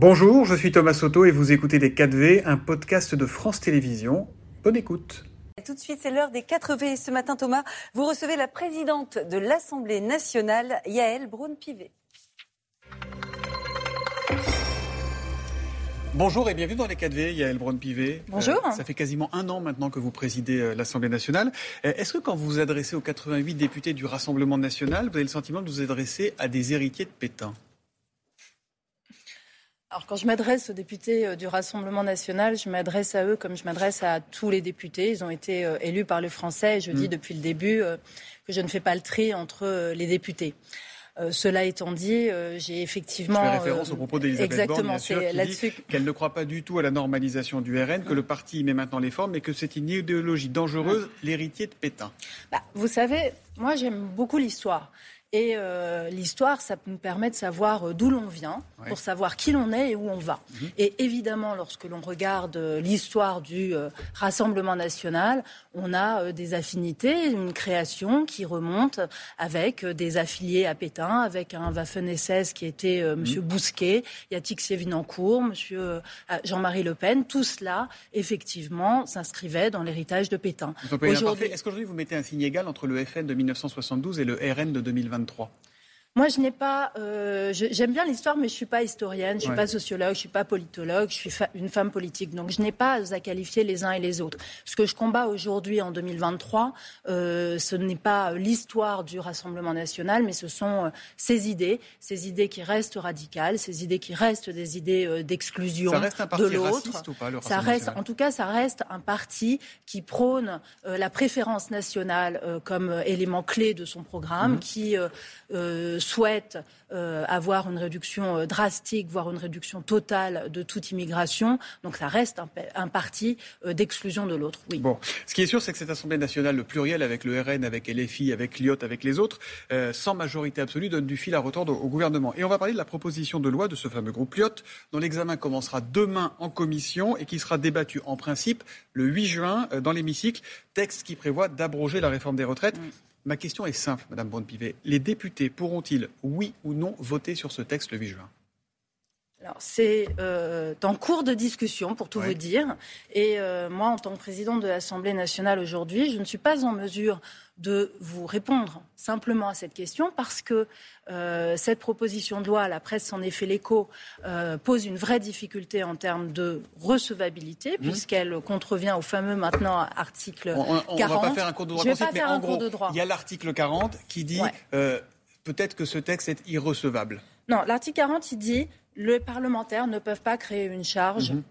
Bonjour, je suis Thomas Soto et vous écoutez Les 4V, un podcast de France Télévisions. Bonne écoute. Tout de suite, c'est l'heure des 4V. Ce matin, Thomas, vous recevez la présidente de l'Assemblée nationale, Yael Braun-Pivet. Bonjour et bienvenue dans les 4V, Yael Braun-Pivet. Bonjour. Euh, ça fait quasiment un an maintenant que vous présidez euh, l'Assemblée nationale. Euh, Est-ce que quand vous vous adressez aux 88 députés du Rassemblement national, vous avez le sentiment de vous adresser à des héritiers de Pétain? Alors quand je m'adresse aux députés euh, du Rassemblement national, je m'adresse à eux comme je m'adresse à tous les députés. Ils ont été euh, élus par le Français et je dis Mm. depuis le début euh, que je ne fais pas le tri entre les députés. Euh, cela étant dit, euh, j'ai Je effectivement... fais référence euh, au propos d'Elisabeth Borne, Exactement, bien sûr, c'est qui dit qu'elle ne croit pas du tout à la normalisation du RN, que le parti y met maintenant les formes, mais que c'est une idéologie dangereuse, l'héritier de Pétain. Bah, vous savez, moi j'aime beaucoup l'histoire. Et euh, l'histoire, ça nous permet de savoir euh, d'où l'on vient, Ouais. pour savoir qui l'on est et où on va. Mhm. Et évidemment, lorsque l'on regarde euh, l'histoire du euh, Rassemblement national, on a euh, des affinités, une création qui remonte avec des affiliés à Pétain, avec un Waffen-SS qui était euh, Monsieur Bousquet, Yatik Sévinancourt, Monsieur euh, Jean-Marie Le Pen. Tout cela, effectivement, s'inscrivait dans l'héritage de Pétain. Est-ce qu'aujourd'hui vous mettez un signe égal entre le FN de 1972 et le RN de 2023 Moi, je n'ai pas. euh, J'aime bien l'histoire, mais je suis pas historienne, je suis Ouais. pas sociologue, je suis pas politologue, je suis fa- une femme politique. Donc, je n'ai pas à qualifier les uns et les autres. Ce que je combats aujourd'hui, en 2023, euh, ce n'est pas l'histoire du Rassemblement national, mais ce sont euh, ces idées, ces idées qui restent radicales, ces idées qui restent des idées euh, d'exclusion Ça reste un de parti l'autre. raciste ou pas, le Ça Rassemblement reste, national en tout cas, ça reste un parti qui prône la préférence nationale comme élément clé de son programme, Mhm. qui souhaite euh, avoir une réduction euh, drastique, voire une réduction totale de toute immigration. Donc, ça reste un, pa- un parti euh, d'exclusion de l'autre. Oui. Bon, ce qui est sûr, c'est que cette Assemblée nationale, le pluriel avec le RN, avec LFI, avec l'IOT, avec les autres, euh, sans majorité absolue, donne du fil à retordre au, gouvernement. Et on va parler de la proposition de loi de ce fameux groupe LIOT, dont l'examen commencera demain en commission et qui sera débattu en principe le 8 juin dans l'hémicycle. Texte qui prévoit d'abroger la réforme des retraites. Ma question est simple, Madame Braun-Pivet. Les députés pourront-ils, oui ou non, voter sur ce texte le 8 juin? Alors, c'est euh, en cours de discussion, pour tout vous dire. Et euh, moi, en tant que présidente de l'Assemblée nationale aujourd'hui, je ne suis pas en mesure de vous répondre simplement à cette question parce que euh, cette proposition de loi, la presse s'en est fait l'écho, euh, pose une vraie difficulté en termes de recevabilité, Mhm. puisqu'elle contrevient au fameux maintenant article On ne va 40. pas faire un cours de droit Je vais classique, pas mais faire en un cours gros, de droit. il y a l'article 40 qui dit Ouais. euh, peut-être que ce texte est irrecevable. Non, l'article 40, il dit les parlementaires ne peuvent pas créer une charge Mhm.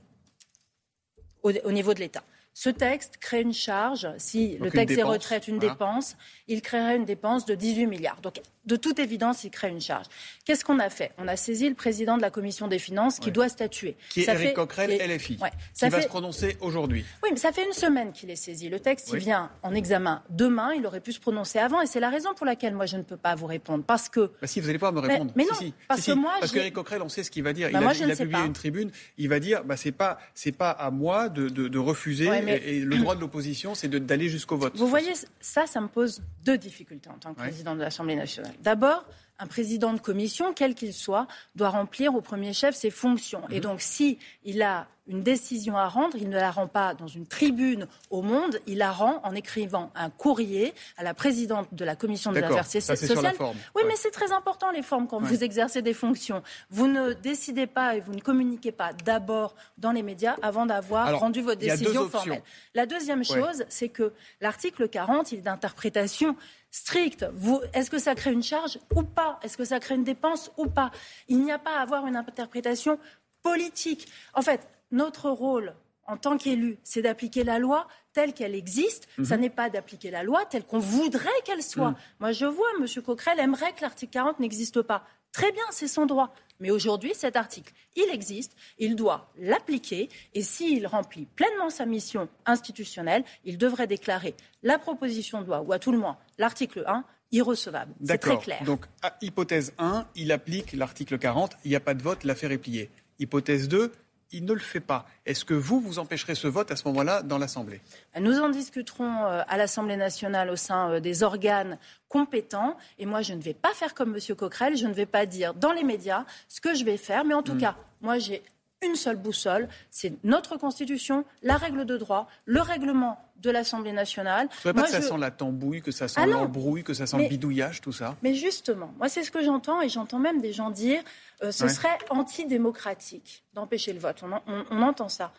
au, au niveau de l'État. Ce texte crée une charge, si Donc le texte des retraites, une voilà. dépense, il créerait une dépense de 18 milliards. Donc, de toute évidence, il crée une charge. Qu'est-ce qu'on a fait? On a saisi le président de la commission des finances qui Ouais. doit statuer. Qui est Ça Éric fait- Coquerel, qui est- LFI, Ouais. qui Ça va fait- se prononcer aujourd'hui. oui, mais ça fait une semaine qu'il est saisi. Le texte, Oui. il vient en examen demain. Il aurait pu se prononcer avant. Et c'est la raison pour laquelle moi, je ne peux pas vous répondre. Parce que Bah si, vous n'allez pas me répondre. mais non, si, parce si, que moi, Parce qu'Éric Coquerel, on sait ce qu'il va dire. Bah, il moi, a, je il ne a sais publié pas. une tribune. Il va dire, bah, c'est pas, c'est pas à moi de, de- de refuser. Ouais, mais- et, et le droit de l'opposition, c'est d'aller jusqu'au vote. Vous voyez, ça, ça me pose deux difficultés en tant que président de l'Assemblée nationale. D'abord, un président de commission, quel qu'il soit, doit remplir au premier chef ses fonctions. Mhm. Et donc, si il a une décision à rendre, il ne la rend pas dans une tribune au monde, il la rend en écrivant un courrier à la présidente de la commission des affaires Ça, sociales. sur la. Oui, Ouais. mais c'est très important les formes quand Ouais. vous exercez des fonctions. Vous ne décidez pas et vous ne communiquez pas d'abord dans les médias avant d'avoir rendu votre décision formelle. La deuxième chose, c'est que l'article 40, il est d'interprétation stricte. Est-ce que ça crée une charge ou pas? Est-ce que ça crée une dépense ou pas? Il n'y a pas à avoir une interprétation politique. En fait, notre rôle en tant qu'élu, c'est d'appliquer la loi telle qu'elle existe. Ça n'est pas d'appliquer la loi telle qu'on voudrait qu'elle soit. Mhm. Moi, je vois, M. Coquerel aimerait que l'article 40 n'existe pas. Très bien, c'est son droit. Mais aujourd'hui, cet article, il existe, il doit l'appliquer, et s'il remplit pleinement sa mission institutionnelle, il devrait déclarer la proposition de loi, ou à tout le moins l'article 1, irrecevable. C'est très clair. Donc, à- hypothèse 1, il applique l'article 40, il n'y a pas de vote, l'affaire est pliée. Hypothèse 2, il ne le fait pas. Est-ce que vous, vous empêcherez ce vote à ce moment-là dans l'Assemblée? Nous en discuterons euh, à l'Assemblée nationale au sein euh, des organes compétents. Et moi, je ne vais pas faire comme M. Coquerel. Je ne vais pas dire dans les médias ce que je vais faire. Mais en tout mm. cas, moi, j'ai une seule boussole, c'est notre Constitution, la règle de droit, le règlement de l'Assemblée nationale. Vous ne pas que ça sent la tambouille, que ça sent ah l'embrouille, que ça sent le bidouillage, tout ça? Mais justement, moi c'est ce que j'entends et j'entends même des gens dire euh, ce serait antidémocratique d'empêcher le vote. On, entend ça.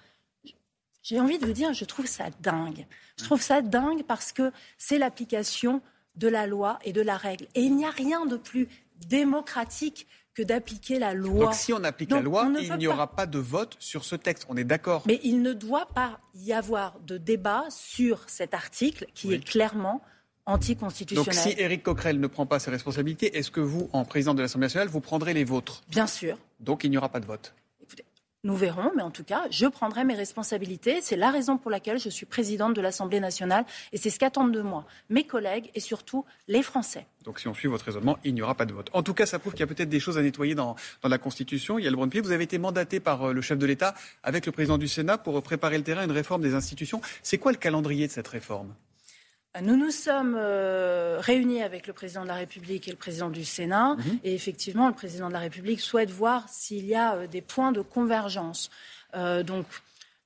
J'ai envie de vous dire, je trouve ça dingue. Je trouve ça dingue parce que c'est l'application de la loi et de la règle. Et il n'y a rien de plus démocratique que d'appliquer la loi. Donc si on applique la loi, il n'y aura pas de vote sur ce texte. On est d'accord. Mais il ne doit pas y avoir de débat sur cet article qui est clairement anticonstitutionnel. Donc si Éric Coquerel ne prend pas ses responsabilités, est-ce que vous, en président de l'Assemblée nationale, vous prendrez les vôtres? Bien sûr. Donc il n'y aura pas de vote nous verrons, mais en tout cas, je prendrai mes responsabilités. C'est la raison pour laquelle je suis présidente de l'Assemblée nationale et c'est ce qu'attendent de moi mes collègues et surtout les Français. Donc si on suit votre raisonnement, il n'y aura pas de vote. En tout cas, ça prouve qu'il y a peut-être des choses à nettoyer dans, la Constitution. Il y a le pied. Vous avez été mandaté par euh, le chef de l'État avec le président du Sénat pour préparer le terrain à une réforme des institutions. C'est quoi le calendrier de cette réforme? Nous nous sommes euh, réunis avec le président de la République et le président du Sénat. Mhm. Et effectivement, le président de la République souhaite voir s'il y a euh, des points de convergence. Euh, donc,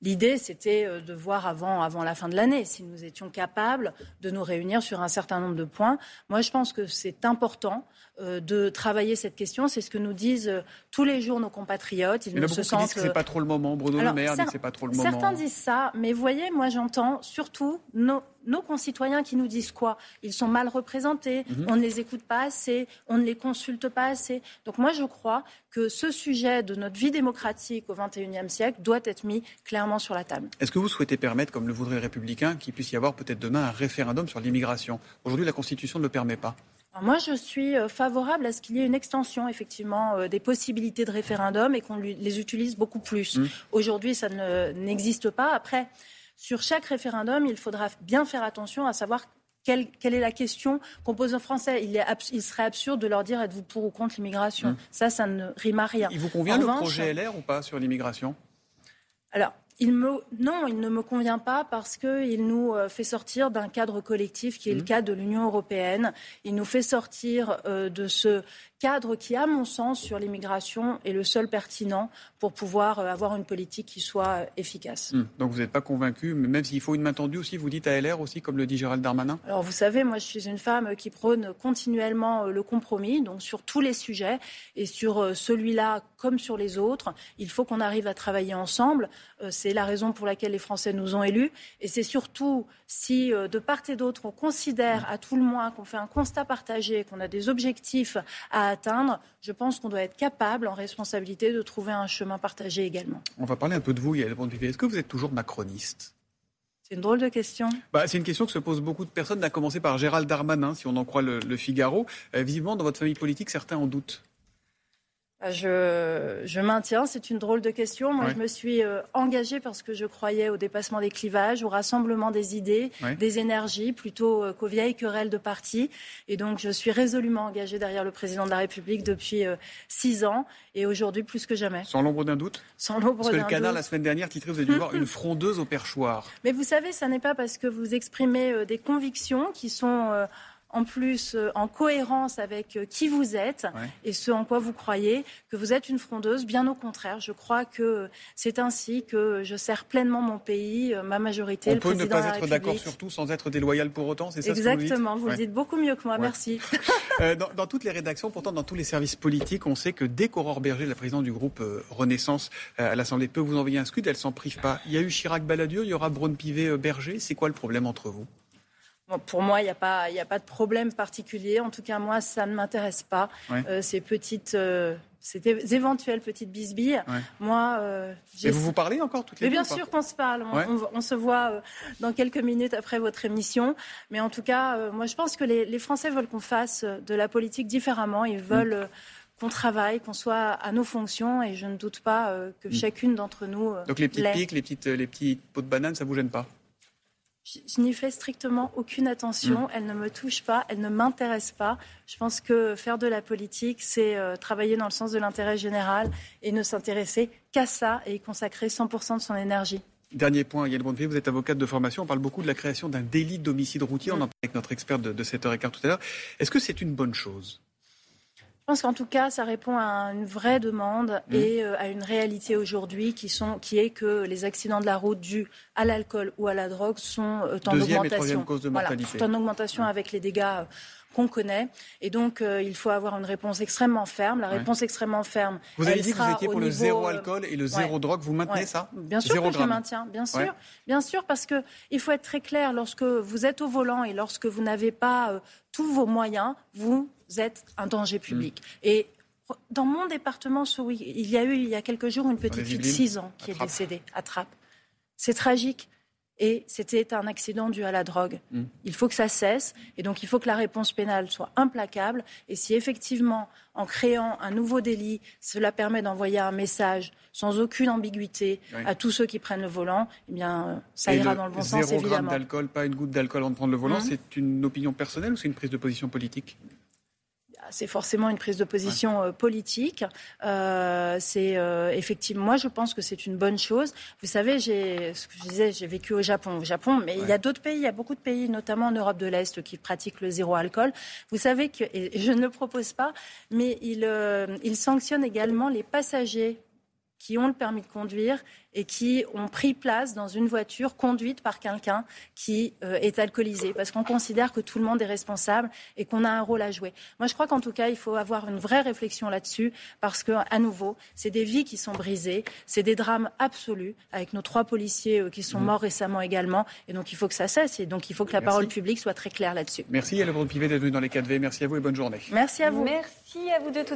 L'idée, c'était de voir avant, avant la fin de l'année si nous étions capables de nous réunir sur un certain nombre de points. Moi, je pense que c'est important de travailler cette question. C'est ce que nous disent tous les jours nos compatriotes. Ils Il y se sentent... disent que c'est pas trop le moment. Bruno Le Maire dit que c'est pas trop le moment. Certains disent ça, mais voyez, moi j'entends surtout nos, nos concitoyens qui nous disent quoi? Ils sont mal représentés, mhm. on ne les écoute pas assez, on ne les consulte pas assez. Donc moi, je crois que ce sujet de notre vie démocratique au XXIe siècle doit être mis clairement sur la table. Est-ce que vous souhaitez permettre, comme le voudrait républicain, qu'il puisse y avoir peut-être demain un référendum sur l'immigration? Aujourd'hui, la Constitution ne le permet pas. moi, je suis euh, favorable à ce qu'il y ait une extension, effectivement, euh, des possibilités de référendum et qu'on les utilise beaucoup plus. Mhm. Aujourd'hui, ça n'existe pas. Après, sur chaque référendum, il faudra bien faire attention à savoir quelle, est la question qu'on pose aux Français il, serait absurde de leur dire êtes-vous pour ou contre l'immigration? Mmh. Ça, ça ne rime à rien. Il vous convient le projet LR ou pas sur l'immigration? Alors, il me, non, il ne me convient pas parce qu'il nous euh, fait sortir d'un cadre collectif qui est le mmh. cadre de l'Union européenne. Il nous fait sortir euh, de ce cadre qui, à mon sens, sur l'immigration, est le seul pertinent pour pouvoir euh, avoir une politique qui soit efficace. Hmm. Donc vous n'êtes pas convaincu, mais même s'il faut une main tendue aussi, vous dites à LR aussi, comme le dit Gérald Darmanin? Alors vous savez, moi je suis une femme qui prône continuellement le compromis, donc sur tous les sujets, et sur celui-là comme sur les autres, il faut qu'on arrive à travailler ensemble. C'est la raison pour laquelle les Français nous ont élus, et c'est surtout si de part et d'autre on considère à tout le moins qu'on fait un constat partagé, qu'on a des objectifs à atteindre, je pense qu'on doit être capable, en responsabilité, de trouver un chemin partagé également. On va parler un peu de vous, Yael Est-ce que vous êtes toujours macroniste? C'est une drôle de question. Bah, c'est une question que se posent beaucoup de personnes, à commencer par Gérald Darmanin, si on en croit le, Figaro. Euh, visiblement, dans votre famille politique, certains en doutent. Bah, je, maintiens, c'est une drôle de question. Moi, je me suis euh, engagée parce que je croyais au dépassement des clivages, au rassemblement des idées, des énergies, plutôt euh, qu'aux vieilles querelles de partis. Et donc, je suis résolument engagée derrière le président de la République depuis euh, six ans et aujourd'hui plus que jamais. Sans l'ombre d'un doute? Sans l'ombre d'un doute. Parce que le canard, la semaine dernière, titré, vous avez dû voir une frondeuse au perchoir. Mais vous savez, ça n'est pas parce que vous exprimez des convictions qui sont en plus euh, en cohérence avec euh, qui vous êtes et ce en quoi vous croyez, que vous êtes une frondeuse. Bien au contraire, je crois que c'est ainsi que je sers pleinement mon pays, euh, ma majorité. On peut ne pas être d'accord sur tout sans être déloyal pour autant, c'est ça Exactement, vous, le dites beaucoup mieux que moi, merci. dans, toutes les rédactions, pourtant dans tous les services politiques, on sait que dès qu'Aurore Berger, la présidente du groupe Renaissance à l'Assemblée, peut vous envoyer un scud, elle s'en prive pas. Il y a eu Chirac Baladieu, il y aura Braun Pivet Berger. C'est quoi le problème entre vous? Pour moi, il n'y a, pas, a pas de problème particulier. En tout cas, moi, ça ne m'intéresse pas. Euh, ces petites. Euh, éventuelles petites bisbilles. Moi, euh, Et vous vous parlez encore toutes les Mais bien sûr qu'on se parle. On, se voit dans quelques minutes après votre émission. Mais en tout cas, moi, je pense que les, Français veulent qu'on fasse de la politique différemment. Ils veulent. qu'on travaille, qu'on soit à nos fonctions et je ne doute pas que mm. chacune d'entre nous. Donc les petites piques, les, petites, les petits pots de banane, ça vous gêne pas? Je, n'y fais strictement aucune attention. Mm. Elle ne me touche pas, elle ne m'intéresse pas. Je pense que faire de la politique, c'est euh, travailler dans le sens de l'intérêt général et ne s'intéresser qu'à ça et y consacrer 100% de son énergie. Dernier point, Yann Brunfield, vous êtes avocate de formation. On parle beaucoup de la création d'un délit d'homicide routier. On en mm. parle avec notre expert de, de 7h15 tout à l'heure. Est-ce que c'est une bonne chose? Je pense qu'en tout cas, ça répond à une vraie demande mmh. et euh, à une réalité aujourd'hui qui, sont, qui est que les accidents de la route dus à l'alcool ou à la drogue sont euh, en augmentation. cause de mortalité. en augmentation avec les dégâts euh, qu'on connaît. Et donc, il faut avoir une réponse extrêmement ferme. La réponse extrêmement ferme. Vous avez dit que vous étiez pour le zéro alcool et le zéro drogue. Vous maintenez ça? Bien sûr que je le maintiens. Bien sûr. Bien sûr, parce qu'il faut être très clair. Lorsque vous êtes au volant et lorsque vous n'avez pas tous vos moyens, vous êtes un danger public. Mm. Et dans mon département, il y a eu il y a quelques jours une petite fille de 6 ans qui est décédée à Trappes. C'est tragique. Et c'était un accident dû à la drogue. Mm. Il faut que ça cesse. Et donc, il faut que la réponse pénale soit implacable. Et si effectivement, en créant un nouveau délit, cela permet d'envoyer un message sans aucune ambiguïté à tous ceux qui prennent le volant, eh bien, ça ira dans le bon sens, évidemment. Zéro gramme d'alcool, pas une goutte d'alcool en prendre le volant, mmh. c'est une opinion personnelle ou c'est une prise de position politique? C'est forcément une prise de position euh, politique. Euh, c'est euh, effectivement, moi je pense que c'est une bonne chose. Vous savez, j'ai, ce que je disais, j'ai vécu au Japon, au Japon, mais il y a d'autres pays, il y a beaucoup de pays, notamment en Europe de l'Est, qui pratiquent le zéro alcool. Vous savez que, et je ne le propose pas, mais ils il sanctionnent également les passagers qui ont le permis de conduire et qui ont pris place dans une voiture conduite par quelqu'un qui euh, est alcoolisé, parce qu'on considère que tout le monde est responsable et qu'on a un rôle à jouer. Moi, je crois qu'en tout cas, il faut avoir une vraie réflexion là-dessus, parce que, à nouveau, c'est des vies qui sont brisées, c'est des drames absolus, avec nos trois policiers euh, qui sont mmh. morts récemment également, et donc il faut que ça cesse, et donc il faut que la parole publique soit très claire là-dessus. Merci, Yael Pivet, d'être venue dans les 4V. Merci à vous et bonne journée. Merci à vous. Merci à vous de tout.